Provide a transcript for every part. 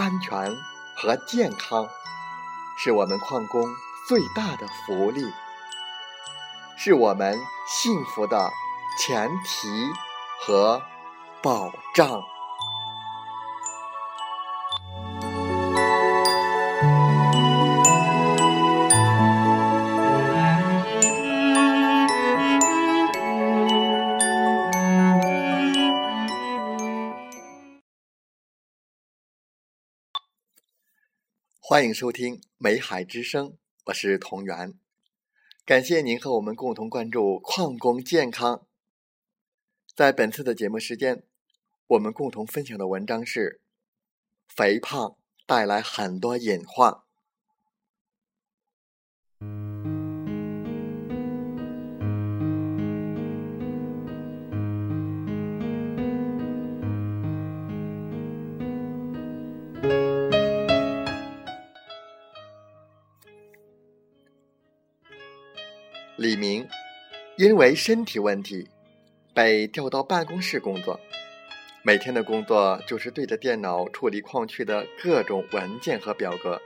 安全和健康是我们矿工最大的福利，是我们幸福的前提和保障。欢迎收听《美海之声》，我是同源。感谢您和我们共同关注矿工健康。在本次的节目时间，我们共同分享的文章是：肥胖带来很多隐患。李明因为身体问题被调到办公室工作，每天的工作就是对着电脑处理矿区的各种文件和表格。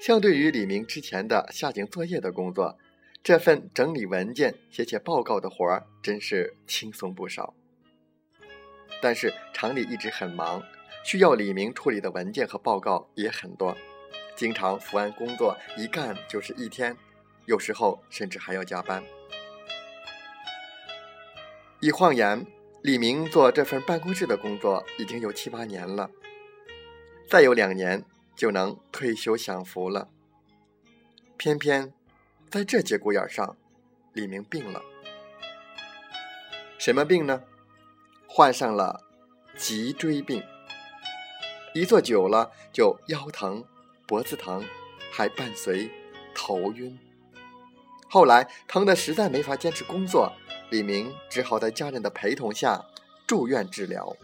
相对于李明之前的下井作业的工作，这份整理文件、写写报告的活儿真是轻松不少。但是厂里一直很忙，需要李明处理的文件和报告也很多，经常伏案工作，一干就是一天。有时候甚至还要加班。一晃眼，李明做这份办公室的工作已经有七八年了，再有两年就能退休享福了。偏偏在这节骨眼上，李明病了。什么病呢？患上了脊椎病。一坐久了就腰疼、脖子疼，还伴随头晕。后来疼得实在没法坚持工作，李明只好在家人的陪同下住院治疗。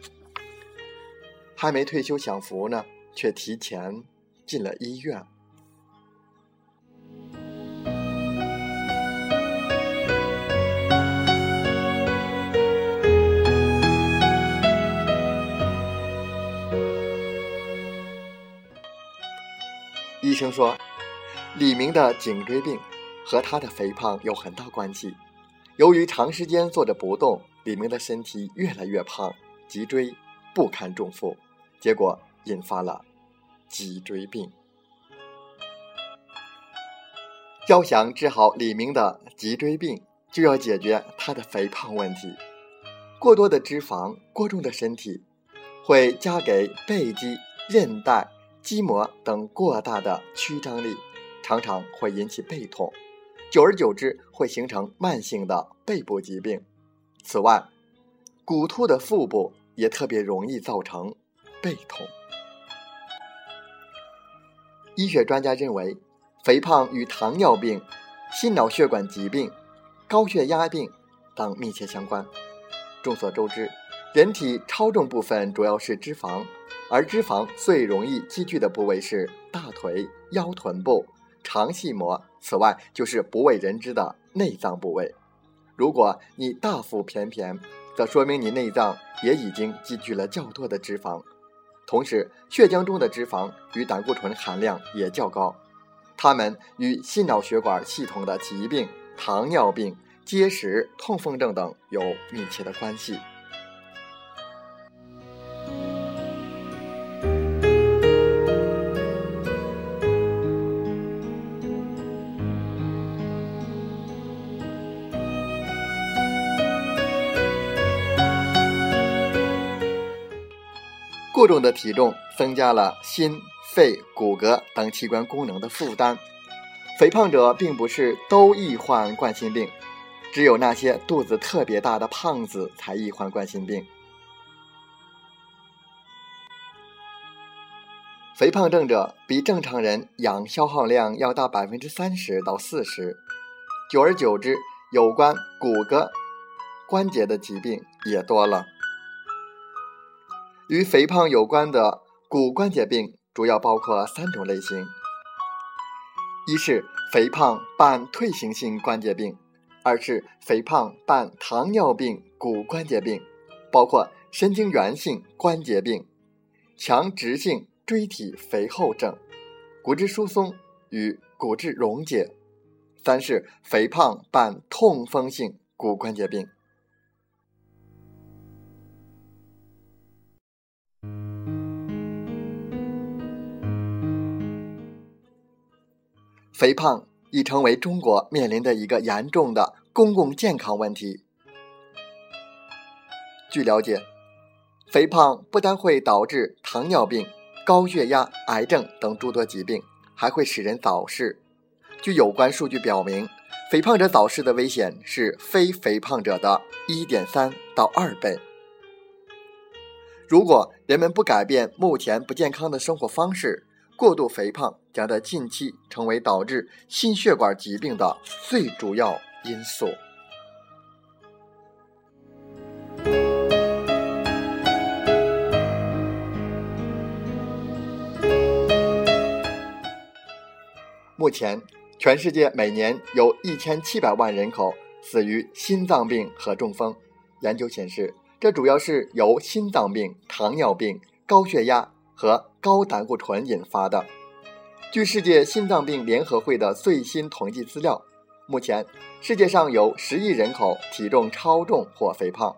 还没退休享福呢，却提前进了医院。医生说，李明的颈椎病。和他的肥胖有很大关系。由于长时间坐着不动，李明的身体越来越胖，脊椎不堪重负，结果引发了脊椎病。要想治好李明的脊椎病，就要解决他的肥胖问题。过多的脂肪、过重的身体，会加给背肌、韧带、肌膜等过大的曲张力，常常会引起背痛。久而久之，会形成慢性的背部疾病。此外，骨突的腹部也特别容易造成背痛。医学专家认为，肥胖与糖尿病、心脑血管疾病、高血压病等密切相关。众所周知，人体超重部分主要是脂肪，而脂肪最容易积聚的部位是大腿、腰臀部。肠系膜，此外就是不为人知的内脏部位。如果你大腹便便，则说明你内脏也已经积聚了较多的脂肪。同时，血浆中的脂肪与胆固醇含量也较高，它们与心脑血管系统的疾病、糖尿病、结石、痛风症等有密切的关系。过重的体重增加了心、肺、骨骼等器官功能的负担。肥胖者并不是都易患冠心病，只有那些肚子特别大的胖子才易患冠心病。肥胖症者比正常人氧消耗量要大百分之三十到四十，久而久之，有关骨骼、关节的疾病也多了。与肥胖有关的骨关节病主要包括三种类型：一是肥胖伴退行性关节病；二是肥胖伴糖尿病骨关节病，包括神经源性关节病、强直性椎体肥厚症、骨质疏松与骨质溶解；三是肥胖伴痛风性骨关节病。肥胖已成为中国面临的一个严重的公共健康问题。据了解，肥胖不但会导致糖尿病、高血压、癌症等诸多疾病，还会使人早逝。据有关数据表明，肥胖者早逝的危险是非肥胖者的1.3到2倍。如果人们不改变目前不健康的生活方式，过度肥胖将在近期成为导致心血管疾病的最主要因素。目前，全世界每年有一千七百万人口死于心脏病和中风。研究显示，这主要是由心脏病、糖尿病、高血压。和高胆固醇引发的。据世界心脏病联合会的最新统计资料，目前世界上有十亿人口体重超重或肥胖，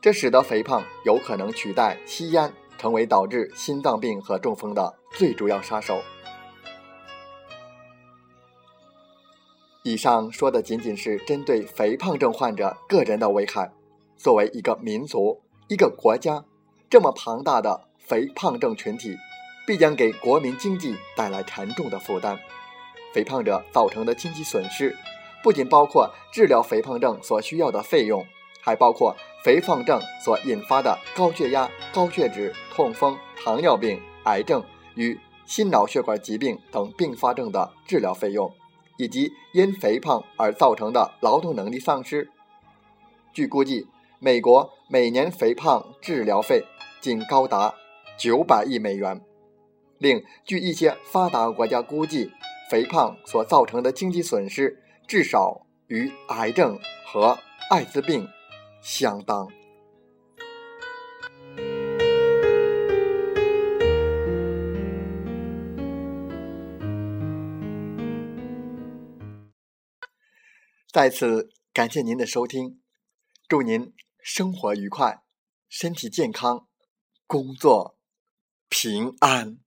这使得肥胖有可能取代吸烟，成为导致心脏病和中风的最主要杀手。以上说的仅仅是针对肥胖症患者个人的危害，作为一个民族、一个国家，这么庞大的。肥胖症群体必将给国民经济带来沉重的负担。肥胖者造成的经济损失，不仅包括治疗肥胖症所需要的费用，还包括肥胖症所引发的高血压、高血脂、痛风、糖尿病、癌症与心脑血管疾病等并发症的治疗费用，以及因肥胖而造成的劳动能力丧失。据估计，美国每年肥胖治疗费仅高达。九百亿美元。另据一些发达国家估计，肥胖所造成的经济损失至少与癌症和艾滋病相当。再次感谢您的收听，祝您生活愉快，身体健康，工作。平安。